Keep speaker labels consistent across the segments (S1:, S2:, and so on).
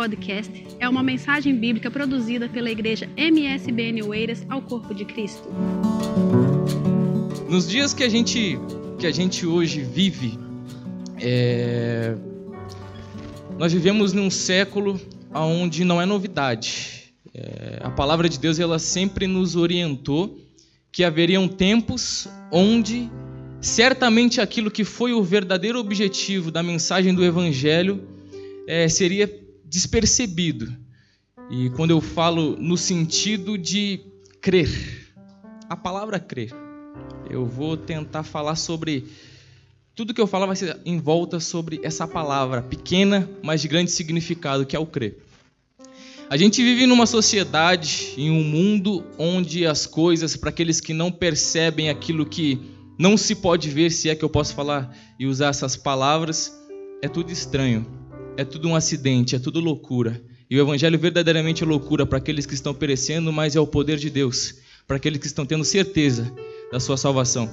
S1: podcast é uma mensagem bíblica produzida pela igreja MSBN Oeiras ao Corpo de Cristo.
S2: Nos dias que a gente, que a gente hoje vive, é... nós vivemos num século onde não é novidade. É... A palavra de Deus ela sempre nos orientou que haveriam tempos onde certamente aquilo que foi o verdadeiro objetivo da mensagem do Evangelho é, seria despercebido. E quando eu falo no sentido de crer, a palavra crer, eu vou tentar falar sobre. Tudo que eu falar vai ser em volta sobre essa palavra pequena, mas de grande significado, que é o crer. A gente vive numa sociedade, em um mundo onde as coisas, para aqueles que não percebem aquilo que não se pode ver, se é que eu posso falar e usar essas palavras, é tudo estranho, é tudo um acidente, é tudo loucura. E o evangelho verdadeiramente é loucura para aqueles que estão perecendo, mas é o poder de Deus para aqueles que estão tendo certeza da sua salvação.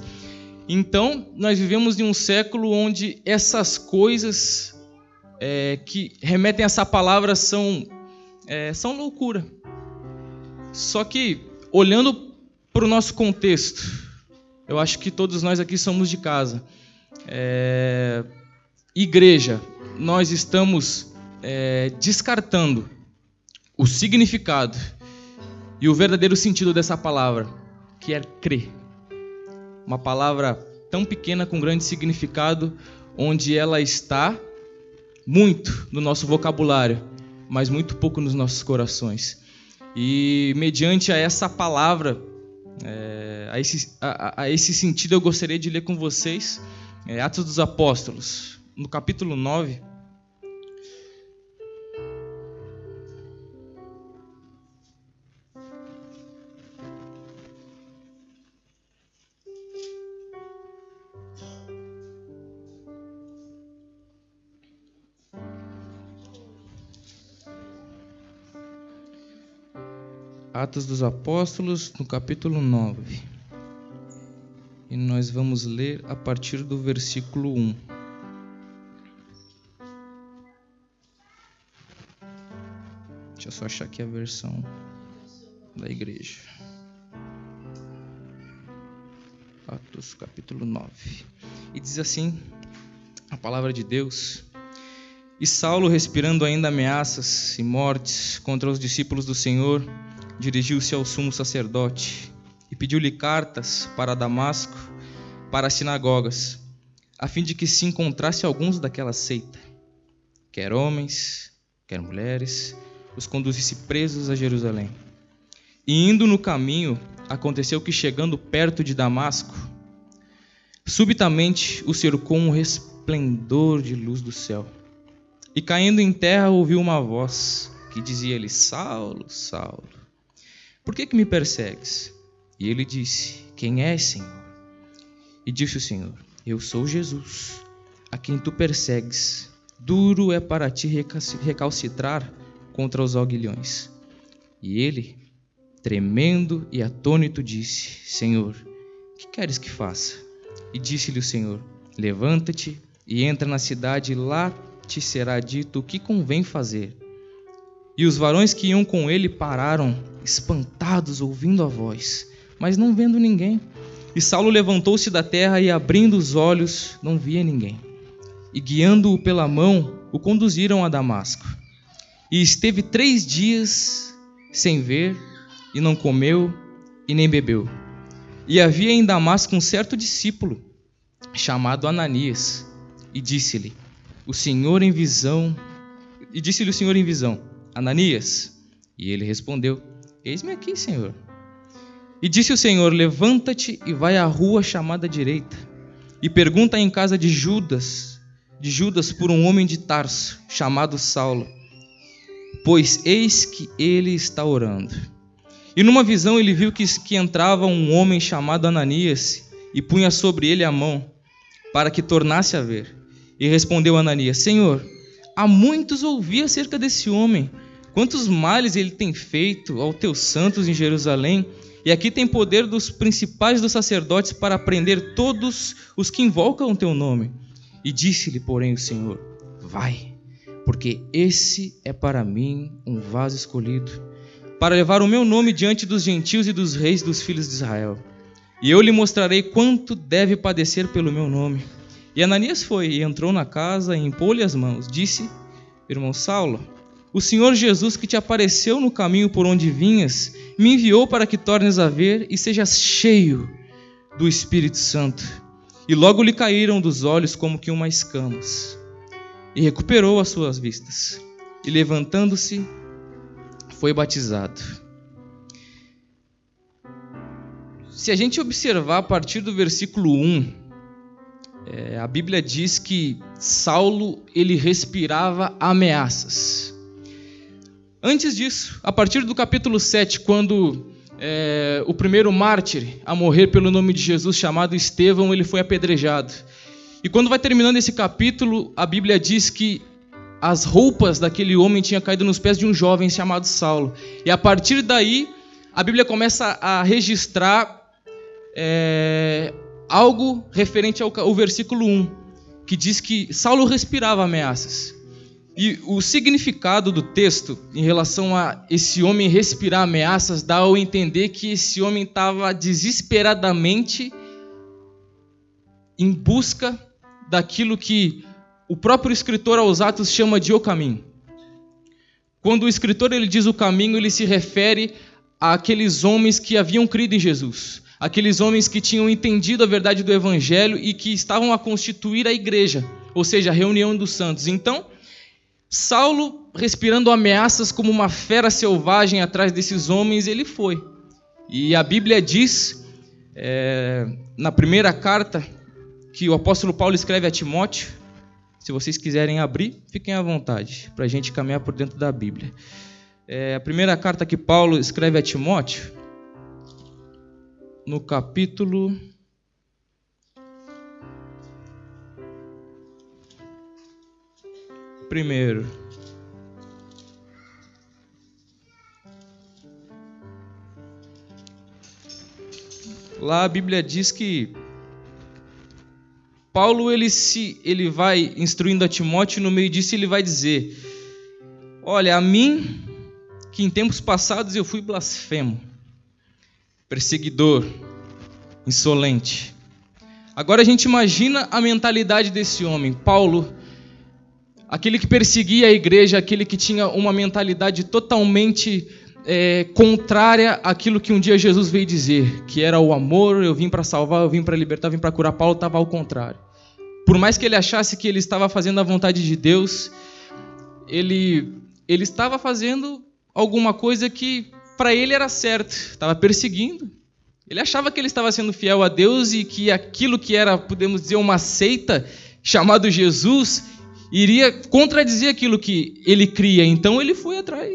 S2: Então, nós vivemos em um século onde essas coisas é, que remetem a essa palavra são, é, são loucura. Só que, olhando para o nosso contexto, eu acho que todos nós aqui somos de casa. É... Igreja, nós estamos é, descartando o significado e o verdadeiro sentido dessa palavra, que é crer. Uma palavra tão pequena com grande significado, onde ela está muito no nosso vocabulário, mas muito pouco nos nossos corações. E mediante a essa palavra, é, a, esse, a, a, esse sentido, eu gostaria de ler com vocês é, Atos dos Apóstolos, no capítulo 9. Atos dos Apóstolos, no capítulo 9. E nós vamos ler a partir do versículo 1. Deixa eu só achar aqui a versão da igreja. Atos, capítulo 9. E diz assim a palavra de Deus. E Saulo, respirando ainda ameaças e mortes contra os discípulos do Senhor, dirigiu-se ao sumo sacerdote e pediu-lhe cartas para Damasco, para as sinagogas, a fim de que se encontrasse alguns daquela seita, quer homens, quer mulheres, os conduzisse presos a Jerusalém. E indo no caminho, aconteceu que chegando perto de Damasco, subitamente o cercou um resplendor de luz do céu. E caindo em terra, ouviu uma voz que dizia-lhe: Saulo, Saulo, por que, que me persegues? E ele disse: Quem és, Senhor? E disse o Senhor: Eu sou Jesus, a quem tu persegues. Duro é para ti recalcitrar contra os aguilhões. E ele, tremendo e atônito, disse: Senhor, que queres que faça? E disse-lhe o Senhor: Levanta-te e entra na cidade, lá te será dito o que convém fazer. E os varões que iam com ele pararam, espantados, ouvindo a voz, mas não vendo ninguém. E Saulo levantou-se da terra e, abrindo os olhos, não via ninguém. E guiando-o pela mão, o conduziram a Damasco. E esteve três dias sem ver, e não comeu e nem bebeu. E havia em Damasco um certo discípulo, chamado Ananias, e disse-lhe: O Senhor em visão, e disse-lhe o Senhor em visão: Ananias? E ele respondeu: Eis-me aqui, Senhor. E disse o Senhor: Levanta-te e vai à rua chamada direita, e pergunta em casa de Judas, de Judas por um homem de Tarso, chamado Saulo, pois eis que ele está orando. E numa visão ele viu que, que entrava um homem chamado Ananias e punha sobre ele a mão, para que tornasse a ver. E respondeu Ananias: Senhor, há muitos ouvi acerca desse homem Quantos males ele tem feito aos teus santos em Jerusalém? E aqui tem poder dos principais dos sacerdotes para prender todos os que invocam o teu nome. E disse-lhe, porém, o Senhor: Vai, porque esse é para mim um vaso escolhido, para levar o meu nome diante dos gentios e dos reis dos filhos de Israel. E eu lhe mostrarei quanto deve padecer pelo meu nome. E Ananias foi e entrou na casa e impôs-lhe as mãos. Disse: Irmão Saulo, o Senhor Jesus que te apareceu no caminho por onde vinhas, me enviou para que tornes a ver e sejas cheio do Espírito Santo. E logo lhe caíram dos olhos como que uma escamas. E recuperou as suas vistas. E levantando-se, foi batizado. Se a gente observar a partir do versículo 1, é, a Bíblia diz que Saulo ele respirava ameaças. Antes disso, a partir do capítulo 7, quando é, o primeiro mártir a morrer pelo nome de Jesus, chamado Estevão, ele foi apedrejado. E quando vai terminando esse capítulo, a Bíblia diz que as roupas daquele homem tinham caído nos pés de um jovem chamado Saulo. E a partir daí, a Bíblia começa a registrar é, algo referente ao, ao versículo 1, que diz que Saulo respirava ameaças. E o significado do texto em relação a esse homem respirar ameaças dá ao entender que esse homem estava desesperadamente em busca daquilo que o próprio escritor aos Atos chama de o caminho. Quando o escritor ele diz o caminho, ele se refere àqueles homens que haviam crido em Jesus, aqueles homens que tinham entendido a verdade do Evangelho e que estavam a constituir a igreja, ou seja, a reunião dos santos. Então, Saulo, respirando ameaças como uma fera selvagem atrás desses homens, ele foi. E a Bíblia diz, é, na primeira carta, que o apóstolo Paulo escreve a Timóteo. Se vocês quiserem abrir, fiquem à vontade, para a gente caminhar por dentro da Bíblia. É, a primeira carta que Paulo escreve a Timóteo, no capítulo. Primeiro. Lá a Bíblia diz que Paulo ele se ele vai instruindo a Timóteo no meio disso ele vai dizer: Olha, a mim que em tempos passados eu fui blasfemo, perseguidor, insolente. Agora a gente imagina a mentalidade desse homem, Paulo, aquele que perseguia a igreja, aquele que tinha uma mentalidade totalmente é, contrária àquilo que um dia Jesus veio dizer, que era o amor, eu vim para salvar, eu vim para libertar, eu vim para curar. Paulo estava ao contrário. Por mais que ele achasse que ele estava fazendo a vontade de Deus, ele, ele estava fazendo alguma coisa que para ele era certo, estava perseguindo. Ele achava que ele estava sendo fiel a Deus e que aquilo que era, podemos dizer, uma seita chamado Jesus iria contradizer aquilo que ele cria. Então ele foi atrás,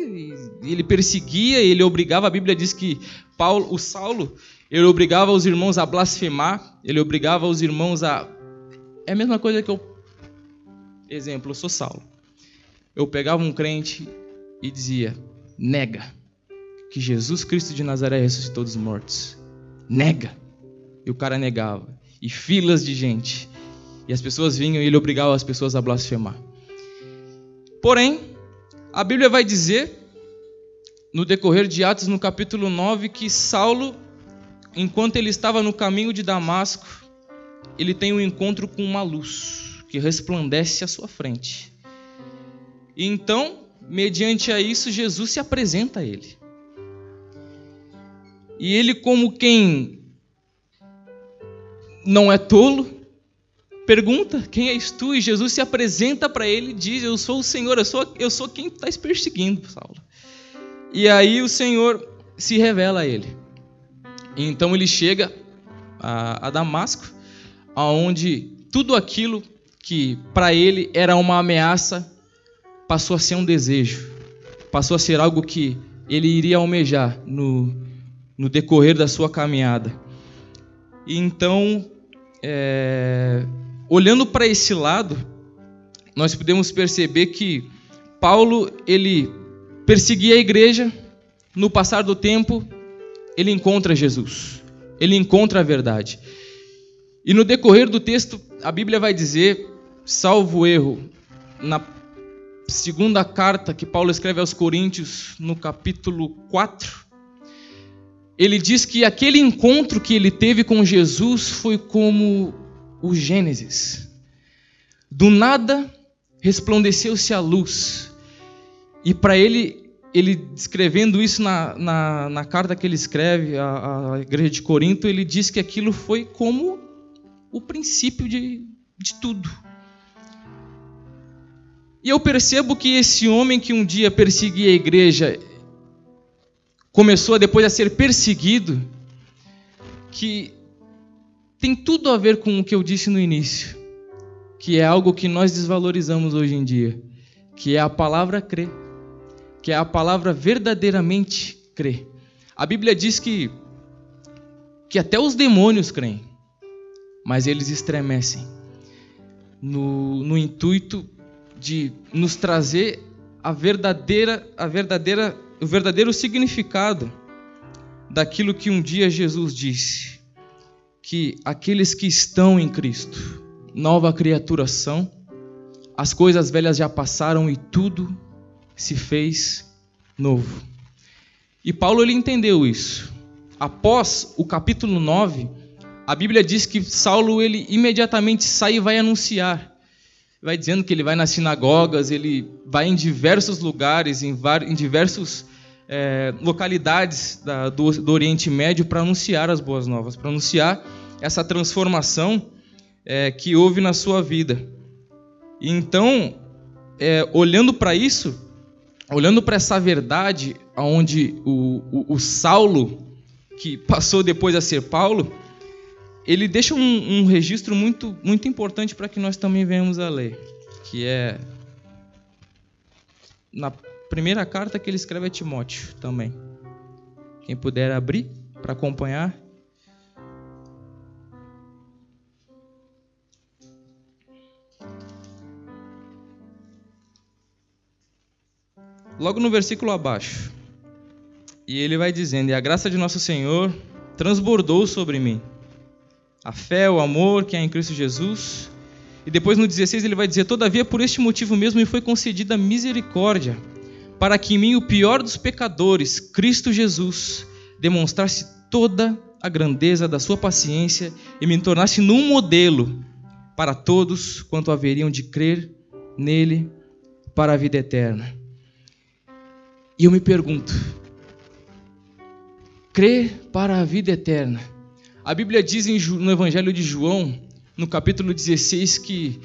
S2: ele perseguia, ele obrigava. A Bíblia diz que Paulo, o Saulo, ele obrigava os irmãos a blasfemar, ele obrigava os irmãos a é a mesma coisa que eu exemplo, eu sou Saulo. Eu pegava um crente e dizia: "Nega que Jesus Cristo de Nazaré ressuscitou dos mortos. Nega. E o cara negava. E filas de gente. E as pessoas vinham e ele obrigava as pessoas a blasfemar. Porém, a Bíblia vai dizer, no decorrer de Atos, no capítulo 9, que Saulo, enquanto ele estava no caminho de Damasco, ele tem um encontro com uma luz que resplandece à sua frente. E então, mediante a isso, Jesus se apresenta a ele. E ele, como quem não é tolo, pergunta: Quem és tu? E Jesus se apresenta para ele e diz: Eu sou o Senhor, eu sou, eu sou quem está perseguindo, Saulo. E aí o Senhor se revela a ele. Então ele chega a, a Damasco, aonde tudo aquilo que para ele era uma ameaça passou a ser um desejo, passou a ser algo que ele iria almejar no, no decorrer da sua caminhada. E então, é, olhando para esse lado, nós podemos perceber que Paulo ele perseguia a igreja, no passar do tempo ele encontra Jesus, ele encontra a verdade. E no decorrer do texto, a Bíblia vai dizer, salvo erro, na segunda carta que Paulo escreve aos Coríntios, no capítulo 4, ele diz que aquele encontro que ele teve com Jesus foi como o Gênesis. Do nada resplandeceu-se a luz. E para ele, ele descrevendo isso na, na, na, carta que ele escreve à, à igreja de Corinto, ele diz que aquilo foi como o princípio de, de tudo. E eu percebo que esse homem que um dia perseguia a igreja começou depois a ser perseguido, que tem tudo a ver com o que eu disse no início, que é algo que nós desvalorizamos hoje em dia, que é a palavra crer, que é a palavra verdadeiramente crer. A Bíblia diz que que até os demônios creem, mas eles estremecem no, no intuito de nos trazer a verdadeira, a verdadeira, o verdadeiro significado daquilo que um dia Jesus disse, que aqueles que estão em Cristo, nova criatura são, as coisas velhas já passaram e tudo se fez novo. E Paulo ele entendeu isso. Após o capítulo 9, a Bíblia diz que Saulo ele imediatamente sai e vai anunciar vai dizendo que ele vai nas sinagogas, ele vai em diversos lugares, em, em diversas é, localidades da, do, do, Oriente Médio para anunciar as boas novas, para anunciar essa transformação é, que houve na sua vida. Então, é, olhando para isso, olhando para essa verdade, onde o, o, o, Saulo, que passou depois a ser Paulo, ele deixa um, um registro muito, muito importante para que nós também venhamos a ler, que é na primeira carta que ele escreve a Timóteo também. Quem puder abrir para acompanhar. Logo no versículo abaixo. E ele vai dizendo: E a graça de nosso Senhor transbordou sobre mim a fé, o amor que há em Cristo Jesus. E depois no 16 ele vai dizer: Todavia, por este motivo mesmo me foi concedida misericórdia, para que em mim, o pior dos pecadores, Cristo Jesus, demonstrasse toda a grandeza da sua paciência e me tornasse num modelo para todos quanto haveriam de crer nele para a vida eterna. E eu me pergunto: crer para a vida eterna a Bíblia diz no Evangelho de João, no capítulo 16, que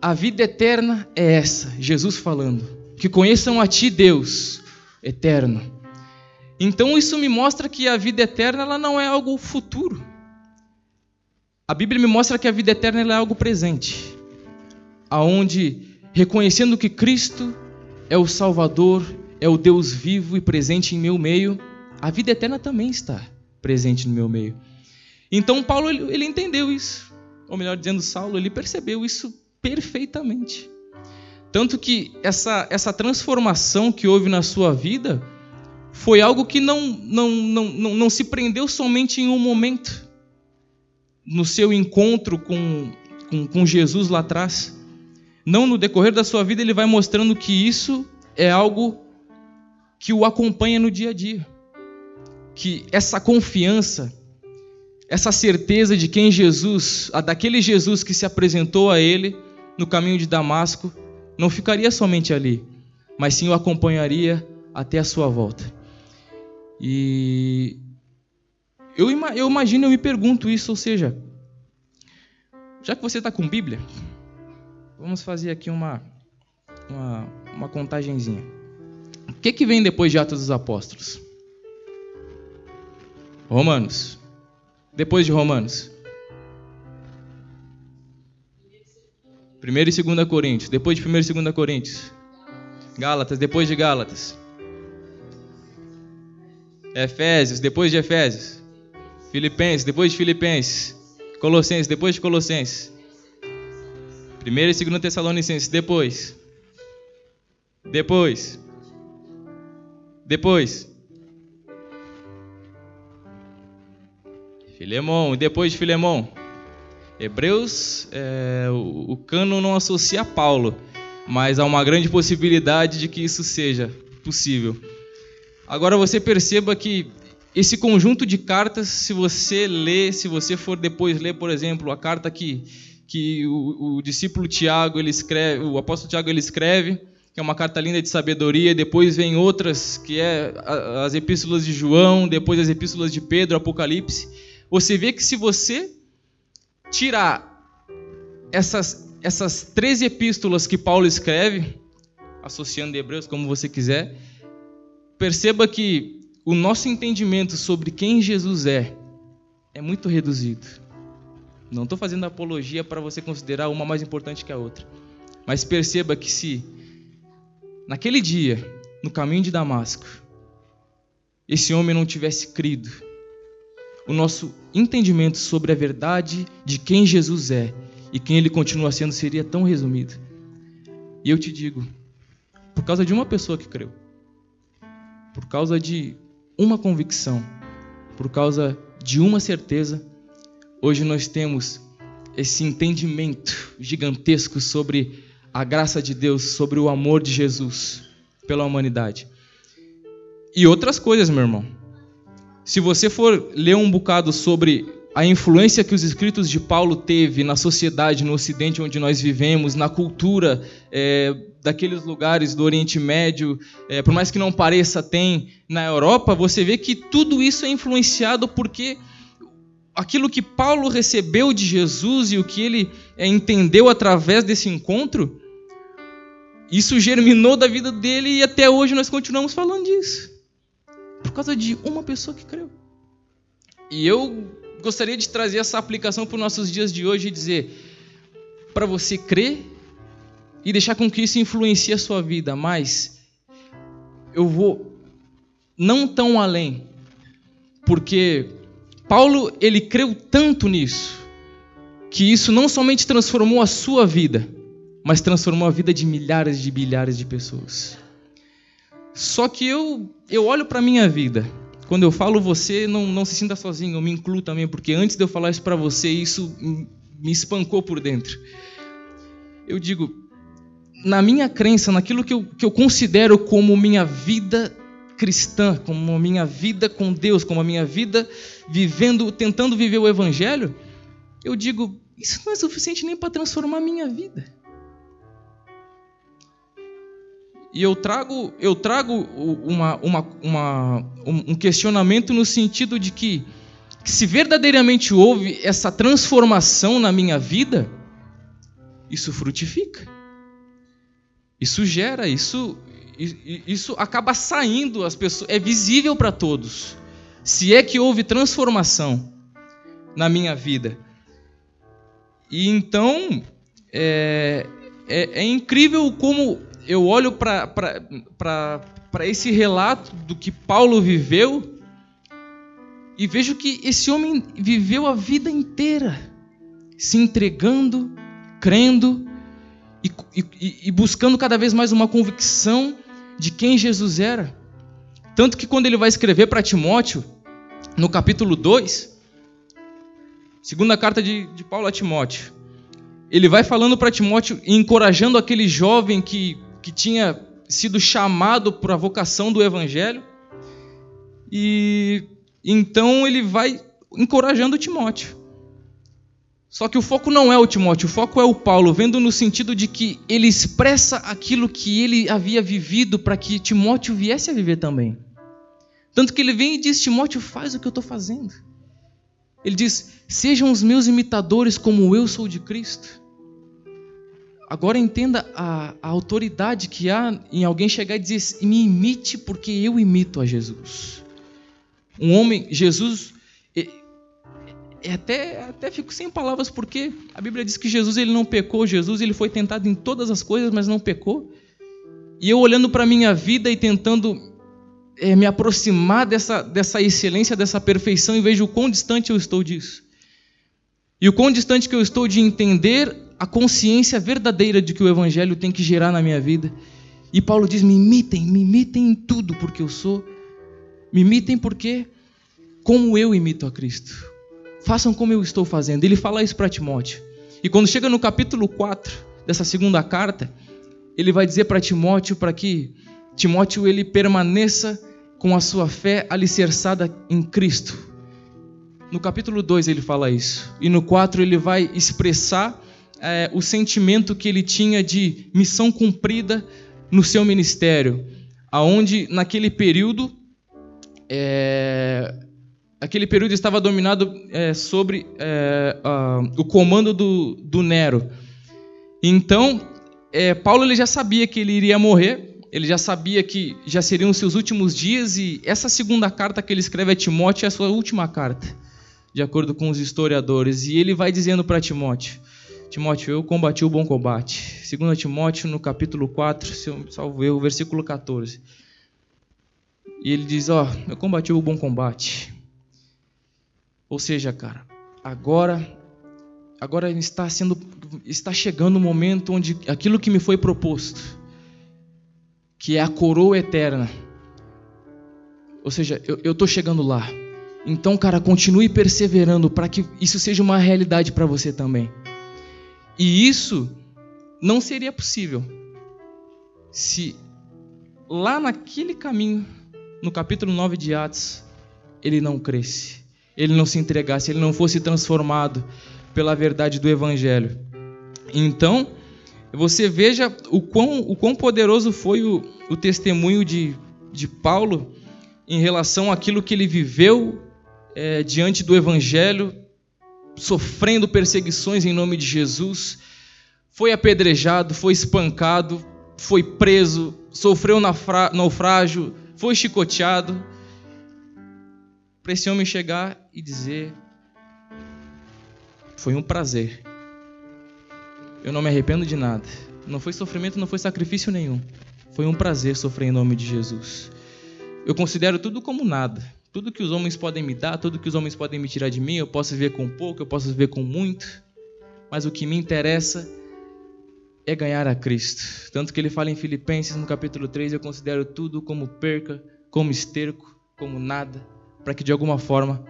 S2: a vida eterna é essa, Jesus falando, que conheçam a Ti, Deus eterno. Então isso me mostra que a vida eterna ela não é algo futuro. A Bíblia me mostra que a vida eterna é algo presente, aonde reconhecendo que Cristo é o Salvador, é o Deus vivo e presente em meu meio, a vida eterna também está presente no meu meio. Então Paulo ele, ele entendeu isso, ou melhor dizendo, Saulo ele percebeu isso perfeitamente. Tanto que essa, essa transformação que houve na sua vida foi algo que não, não, não, não, não se prendeu somente em um momento, no seu encontro com, com, com Jesus lá atrás. Não, no decorrer da sua vida, ele vai mostrando que isso é algo que o acompanha no dia a dia. Que essa confiança, essa certeza de quem Jesus, daquele Jesus que se apresentou a ele no caminho de Damasco, não ficaria somente ali, mas sim o acompanharia até a sua volta. E eu, eu imagino, eu me pergunto isso, ou seja, já que você está com Bíblia, vamos fazer aqui uma, uma, uma contagenzinha. O que, que vem depois de Atos dos Apóstolos? Romanos depois de Romanos? 1 e 2 Coríntios. Depois de 1 e 2 Coríntios. Gálatas. Depois de Gálatas. Efésios. Depois de Efésios. Filipenses. Depois de Filipenses. Colossenses. Depois de Colossenses. 1 e 2 Tessalonicenses. Depois. Depois. Depois. Filemão, depois de Filemão? Hebreus, é, o, o cano não associa Paulo, mas há uma grande possibilidade de que isso seja possível. Agora você perceba que esse conjunto de cartas, se você ler, se você for depois ler, por exemplo, a carta que, que o, o discípulo Tiago ele escreve, o apóstolo Tiago ele escreve, que é uma carta linda de sabedoria, depois vem outras, que é as epístolas de João, depois as epístolas de Pedro, Apocalipse. Você vê que se você tirar essas, essas 13 epístolas que Paulo escreve, associando Hebreus como você quiser, perceba que o nosso entendimento sobre quem Jesus é é muito reduzido. Não estou fazendo apologia para você considerar uma mais importante que a outra. Mas perceba que se naquele dia, no caminho de Damasco, esse homem não tivesse crido, o nosso entendimento sobre a verdade de quem Jesus é e quem ele continua sendo seria tão resumido. E eu te digo, por causa de uma pessoa que creu, por causa de uma convicção, por causa de uma certeza, hoje nós temos esse entendimento gigantesco sobre a graça de Deus, sobre o amor de Jesus pela humanidade. E outras coisas, meu irmão. Se você for ler um bocado sobre a influência que os escritos de Paulo teve na sociedade, no Ocidente onde nós vivemos, na cultura é, daqueles lugares do Oriente Médio, é, por mais que não pareça, tem na Europa, você vê que tudo isso é influenciado porque aquilo que Paulo recebeu de Jesus e o que ele é, entendeu através desse encontro, isso germinou da vida dele e até hoje nós continuamos falando disso. Por causa de uma pessoa que creu. E eu gostaria de trazer essa aplicação para os nossos dias de hoje e dizer: para você crer e deixar com que isso influencie a sua vida, mas eu vou não tão além, porque Paulo ele creu tanto nisso que isso não somente transformou a sua vida, mas transformou a vida de milhares de bilhares de pessoas. Só que eu eu olho para minha vida quando eu falo você, não, não se sinta sozinho, eu me incluo também, porque antes de eu falar isso para você, isso me espancou por dentro. Eu digo, na minha crença, naquilo que eu, que eu considero como minha vida cristã, como a minha vida com Deus, como a minha vida vivendo, tentando viver o Evangelho, eu digo, isso não é suficiente nem para transformar a minha vida. E eu trago, eu trago uma, uma, uma, um questionamento no sentido de que, se verdadeiramente houve essa transformação na minha vida, isso frutifica. Isso gera, isso, isso acaba saindo, as pessoas, é visível para todos. Se é que houve transformação na minha vida. E então é, é, é incrível como eu olho para esse relato do que Paulo viveu e vejo que esse homem viveu a vida inteira se entregando, crendo e, e, e buscando cada vez mais uma convicção de quem Jesus era. Tanto que quando ele vai escrever para Timóteo, no capítulo 2, segunda carta de, de Paulo a Timóteo, ele vai falando para Timóteo encorajando aquele jovem que que tinha sido chamado para a vocação do evangelho. E então ele vai encorajando Timóteo. Só que o foco não é o Timóteo, o foco é o Paulo, vendo no sentido de que ele expressa aquilo que ele havia vivido para que Timóteo viesse a viver também. Tanto que ele vem e diz: Timóteo, faz o que eu estou fazendo. Ele diz: Sejam os meus imitadores como eu sou de Cristo. Agora entenda a, a, autoridade que há em alguém chegar e dizer: me imite porque eu imito a Jesus. Um homem, Jesus, é, é até, até fico sem palavras porque a Bíblia diz que Jesus ele não pecou, Jesus ele foi tentado em todas as coisas, mas não pecou. E eu olhando para a minha vida e tentando é, me aproximar dessa, dessa excelência, dessa perfeição, e vejo o quão distante eu estou disso. E o quão distante que eu estou de entender a consciência verdadeira de que o Evangelho tem que gerar na minha vida. E Paulo diz: me imitem, me imitem em tudo porque eu sou. Me imitem porque, como eu imito a Cristo. Façam como eu estou fazendo. Ele fala isso para Timóteo. E quando chega no capítulo 4 dessa segunda carta, ele vai dizer para Timóteo para que Timóteo ele permaneça com a sua fé alicerçada em Cristo. No capítulo 2 ele fala isso. E no 4 ele vai expressar é, o sentimento que ele tinha de missão cumprida no seu ministério, aonde naquele período é, aquele período estava dominado é, sobre é, o comando do, do Nero. Então é, Paulo ele já sabia que ele iria morrer, ele já sabia que já seriam seus últimos dias e essa segunda carta que ele escreve a Timóteo é a sua última carta, de acordo com os historiadores. E ele vai dizendo para Timóteo: Timóteo, eu combati o bom combate. 2 Timóteo, no capítulo 4, se eu salvo eu, versículo 14. E ele diz: Ó, oh, eu combati o bom combate. Ou seja, cara, agora agora está sendo está chegando o momento onde aquilo que me foi proposto, que é a coroa eterna. Ou seja, eu estou chegando lá. Então, cara, continue perseverando para que isso seja uma realidade para você também. E isso não seria possível se lá naquele caminho, no capítulo 9 de Atos, ele não cresce, ele não se entregasse, ele não fosse transformado pela verdade do Evangelho. Então, você veja o quão, o quão poderoso foi o, o testemunho de, de Paulo em relação àquilo que ele viveu é, diante do Evangelho, sofrendo perseguições em nome de Jesus, foi apedrejado, foi espancado, foi preso, sofreu naufrágio, foi chicoteado. Para esse homem chegar e dizer: Foi um prazer. Eu não me arrependo de nada. Não foi sofrimento, não foi sacrifício nenhum. Foi um prazer sofrer em nome de Jesus. Eu considero tudo como nada tudo que os homens podem me dar, tudo que os homens podem me tirar de mim, eu posso viver com pouco, eu posso viver com muito, mas o que me interessa é ganhar a Cristo. Tanto que ele fala em Filipenses, no capítulo 3, eu considero tudo como perca, como esterco, como nada, para que de alguma forma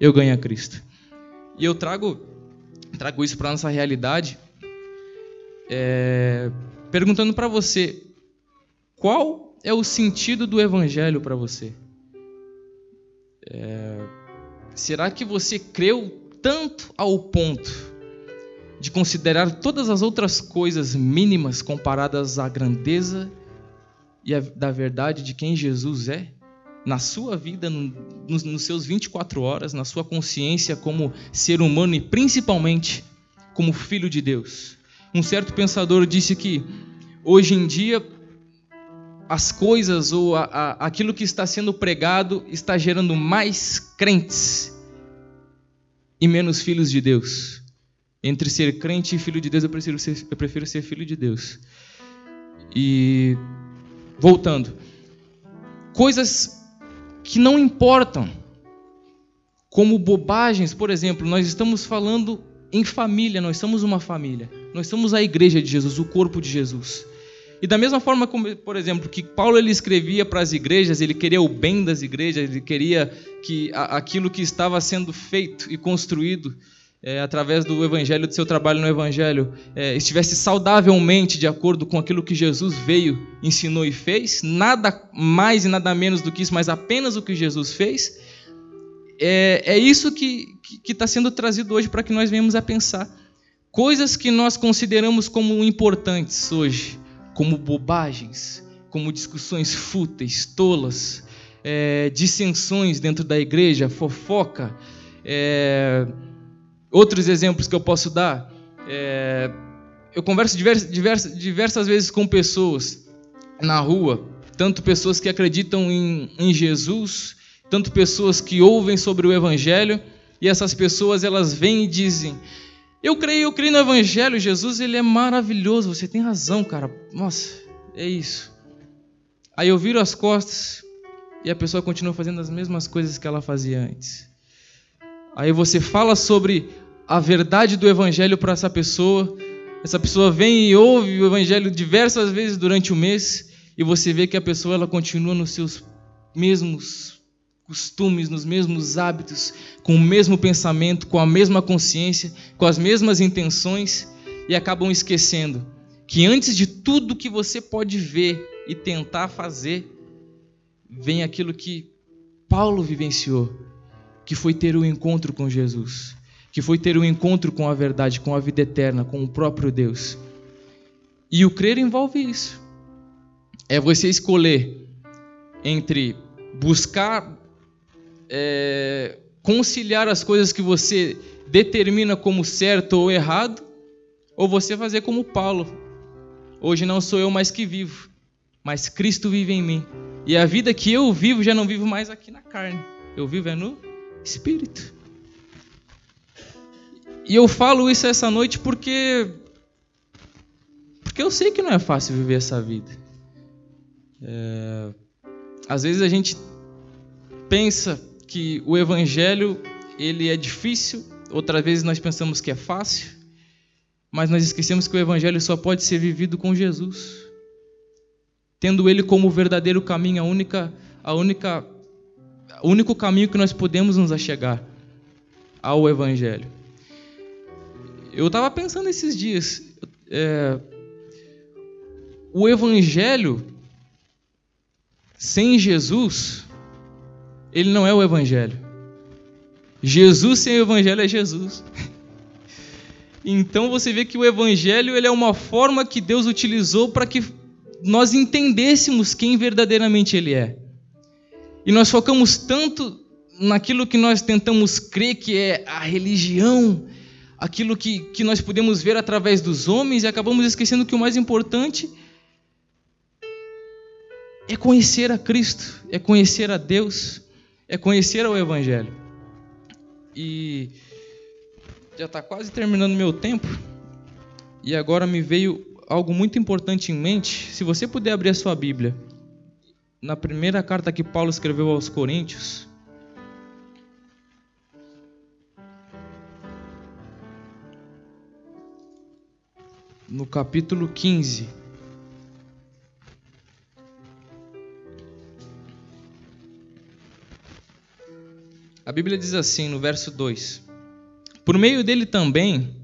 S2: eu ganhe a Cristo. E eu trago, trago isso para nossa realidade, é, perguntando para você, qual é o sentido do Evangelho para você? É, será que você creu tanto ao ponto de considerar todas as outras coisas mínimas comparadas à grandeza e a, da verdade de quem Jesus é? Na sua vida, no, nos, nos seus 24 horas, na sua consciência como ser humano e principalmente como filho de Deus. Um certo pensador disse que hoje em dia as coisas ou a, a, aquilo que está sendo pregado está gerando mais crentes e menos filhos de Deus. Entre ser crente e filho de Deus, eu prefiro ser, eu prefiro ser filho de Deus. E voltando, coisas que não importam, como bobagens, por exemplo, nós estamos falando em família, nós somos uma família, nós somos a igreja de Jesus, o corpo de Jesus. E da mesma forma como, por exemplo, que Paulo ele escrevia para as igrejas, ele queria o bem das igrejas, ele queria que aquilo que estava sendo feito e construído é, através do evangelho, do seu trabalho no evangelho, é, estivesse saudavelmente de acordo com aquilo que Jesus veio, ensinou e fez, nada mais e nada menos do que isso, mas apenas o que Jesus fez. É, é isso que está sendo trazido hoje para que nós venhamos a pensar. Coisas que nós consideramos como importantes hoje como bobagens, como discussões fúteis, tolas, é, dissensões dentro da igreja, fofoca. É, outros exemplos que eu posso dar. É, eu converso diversas, diversas, diversas vezes com pessoas na rua, tanto pessoas que acreditam em, em Jesus, tanto pessoas que ouvem sobre o Evangelho, e essas pessoas elas vêm e dizem: eu creio, eu creio no Evangelho. Jesus, ele é maravilhoso. Você tem razão, cara. Nossa, é isso. Aí eu viro as costas e a pessoa continua fazendo as mesmas coisas que ela fazia antes. Aí você fala sobre a verdade do Evangelho para essa pessoa. Essa pessoa vem e ouve o Evangelho diversas vezes durante o mês e você vê que a pessoa ela continua nos seus mesmos costumes, nos mesmos hábitos, com o mesmo pensamento, com a mesma consciência, com as mesmas intenções e acabam esquecendo que antes de tudo que você pode ver e tentar fazer, vem aquilo que Paulo vivenciou, que foi ter o um encontro com Jesus, que foi ter o um encontro com a verdade, com a vida eterna, com o próprio Deus. E o crer envolve isso. É você escolher entre buscar é, conciliar as coisas que você determina como certo ou errado, ou você fazer como Paulo. Hoje não sou eu mais que vivo, mas Cristo vive em mim. E a vida que eu vivo já não vivo mais aqui na carne. Eu vivo é no espírito. E eu falo isso essa noite porque porque eu sei que não é fácil viver essa vida. É... Às vezes a gente pensa que o evangelho ele é difícil, outras vezes nós pensamos que é fácil, mas nós esquecemos que o evangelho só pode ser vivido com Jesus. Tendo ele como o verdadeiro caminho, a única a única o único caminho que nós podemos nos achegar ao evangelho. Eu estava pensando esses dias, é, o evangelho sem Jesus ele não é o Evangelho. Jesus sem o Evangelho é Jesus. Então você vê que o Evangelho ele é uma forma que Deus utilizou para que nós entendêssemos quem verdadeiramente Ele é. E nós focamos tanto naquilo que nós tentamos crer que é a religião, aquilo que, que nós podemos ver através dos homens, e acabamos esquecendo que o mais importante é conhecer a Cristo, é conhecer a Deus é conhecer o Evangelho. E já está quase terminando meu tempo. E agora me veio algo muito importante em mente. Se você puder abrir a sua Bíblia, na primeira carta que Paulo escreveu aos Coríntios, no capítulo 15. A Bíblia diz assim no verso 2: Por meio dele também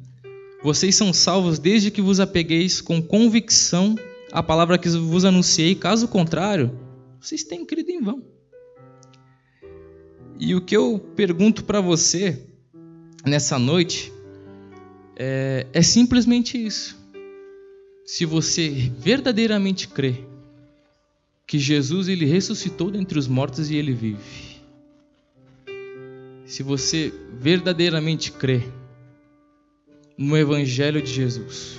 S2: vocês são salvos desde que vos apegueis com convicção à palavra que vos anunciei, caso contrário, vocês têm crido em vão. E o que eu pergunto para você nessa noite é, é simplesmente isso. Se você verdadeiramente crê que Jesus ele ressuscitou dentre os mortos e ele vive, se você verdadeiramente crê no Evangelho de Jesus.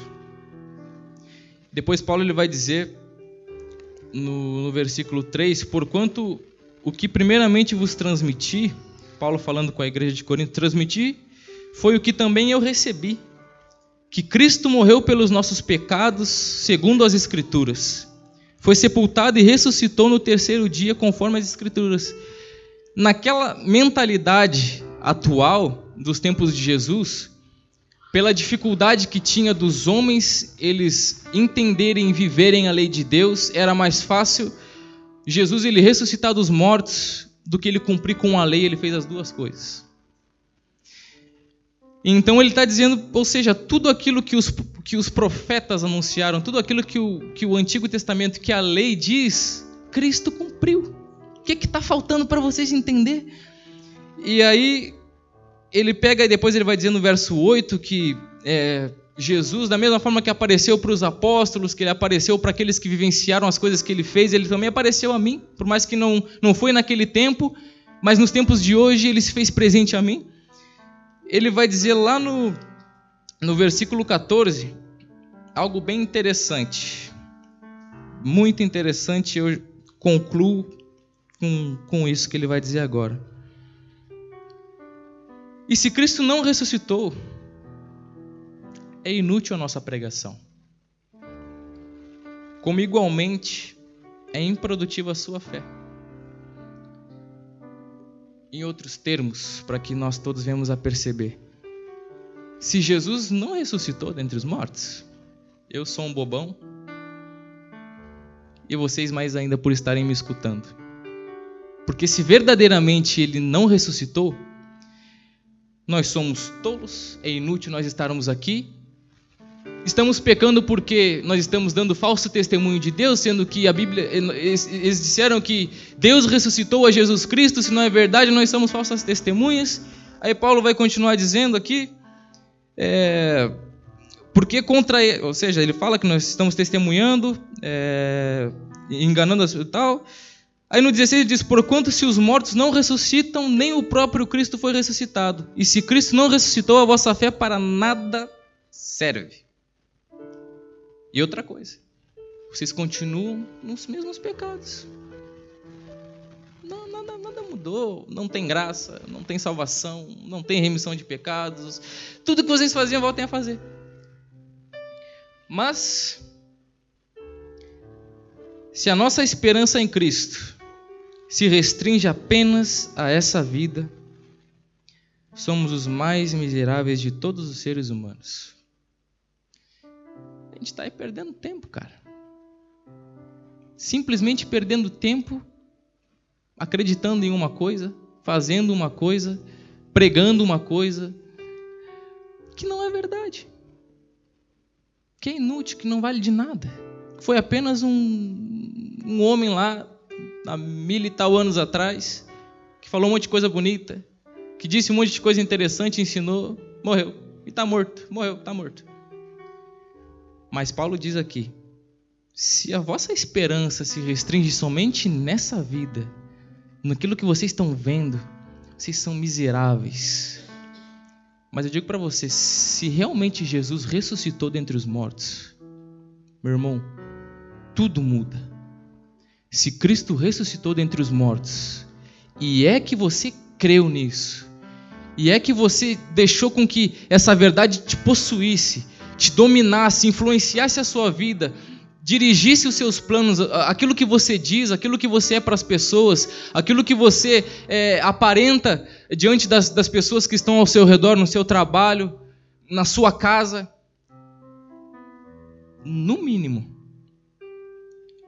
S2: Depois Paulo ele vai dizer no, no versículo 3: Porquanto o que primeiramente vos transmiti, Paulo falando com a igreja de Corinto, transmiti foi o que também eu recebi, que Cristo morreu pelos nossos pecados, segundo as Escrituras. Foi sepultado e ressuscitou no terceiro dia, conforme as Escrituras naquela mentalidade atual dos tempos de Jesus, pela dificuldade que tinha dos homens eles entenderem e viverem a lei de Deus, era mais fácil Jesus ele ressuscitar dos mortos do que ele cumprir com a lei, ele fez as duas coisas. Então ele está dizendo, ou seja, tudo aquilo que os, que os profetas anunciaram, tudo aquilo que o, que o Antigo Testamento, que a lei diz, Cristo cumpriu. O que está faltando para vocês entender? E aí ele pega e depois ele vai dizer no verso 8 que é, Jesus, da mesma forma que apareceu para os apóstolos, que ele apareceu para aqueles que vivenciaram as coisas que ele fez, ele também apareceu a mim, por mais que não, não foi naquele tempo, mas nos tempos de hoje ele se fez presente a mim. Ele vai dizer lá no, no versículo 14 algo bem interessante, muito interessante. Eu concluo com, com isso que ele vai dizer agora. E se Cristo não ressuscitou, é inútil a nossa pregação. Como igualmente é improdutiva a sua fé. Em outros termos, para que nós todos venhamos a perceber. Se Jesus não ressuscitou dentre os mortos, eu sou um bobão, e vocês mais ainda por estarem me escutando. Porque se verdadeiramente ele não ressuscitou, nós somos tolos, é inútil nós estarmos aqui estamos pecando porque nós estamos dando falso testemunho de Deus, sendo que a Bíblia, eles, eles disseram que Deus ressuscitou a Jesus Cristo, se não é verdade, nós somos falsas testemunhas. Aí Paulo vai continuar dizendo aqui, é, porque contra, ou seja, ele fala que nós estamos testemunhando, é, enganando e tal. Aí no 16 ele diz: Porquanto se os mortos não ressuscitam, nem o próprio Cristo foi ressuscitado. E se Cristo não ressuscitou, a vossa fé para nada serve. E outra coisa, vocês continuam nos mesmos pecados. Não, nada, nada mudou, não tem graça, não tem salvação, não tem remissão de pecados. Tudo que vocês faziam, voltem a fazer. Mas, se a nossa esperança em Cristo se restringe apenas a essa vida, somos os mais miseráveis de todos os seres humanos. A gente está aí perdendo tempo, cara. Simplesmente perdendo tempo, acreditando em uma coisa, fazendo uma coisa, pregando uma coisa, que não é verdade. Que é inútil, que não vale de nada. Foi apenas um, um homem lá há mil e tal anos atrás, que falou um monte de coisa bonita, que disse um monte de coisa interessante, ensinou, morreu. E está morto, morreu, está morto. Mas Paulo diz aqui: se a vossa esperança se restringe somente nessa vida, naquilo que vocês estão vendo, vocês são miseráveis. Mas eu digo para você: se realmente Jesus ressuscitou dentre os mortos, meu irmão, tudo muda. Se Cristo ressuscitou dentre os mortos, e é que você creu nisso, e é que você deixou com que essa verdade te possuísse, te dominasse, influenciasse a sua vida, dirigisse os seus planos, aquilo que você diz, aquilo que você é para as pessoas, aquilo que você é, aparenta diante das, das pessoas que estão ao seu redor, no seu trabalho, na sua casa. No mínimo,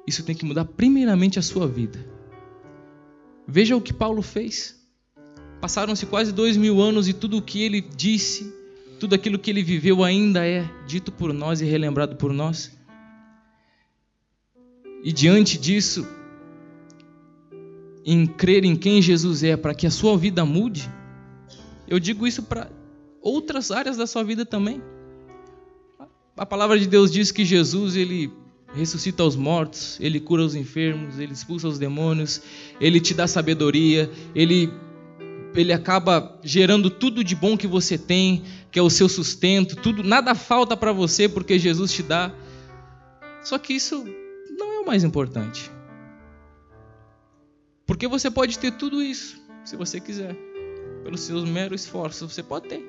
S2: isso tem que mudar primeiramente a sua vida. Veja o que Paulo fez. Passaram-se quase dois mil anos e tudo o que ele disse, tudo aquilo que ele viveu ainda é dito por nós e relembrado por nós. E diante disso, em crer em quem Jesus é, para que a sua vida mude, eu digo isso para outras áreas da sua vida também. A palavra de Deus diz que Jesus ele ressuscita os mortos, ele cura os enfermos, ele expulsa os demônios, ele te dá sabedoria, ele ele acaba gerando tudo de bom que você tem, que é o seu sustento, tudo, nada falta para você porque Jesus te dá. Só que isso não é o mais importante. Porque você pode ter tudo isso, se você quiser, pelos seus meros esforços, você pode ter.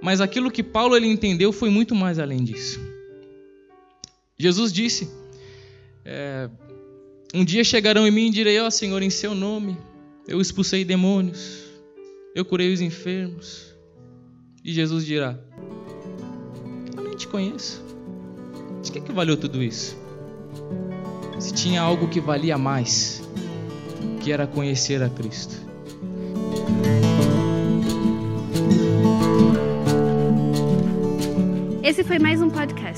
S2: Mas aquilo que Paulo ele entendeu foi muito mais além disso. Jesus disse: é, Um dia chegarão em mim e direi: Ó oh, Senhor, em seu nome eu expulsei demônios, eu curei os enfermos. E Jesus dirá: Eu nem te conheço. De que, que valeu tudo isso? Se tinha algo que valia mais, que era conhecer a Cristo.
S1: Esse foi mais um podcast,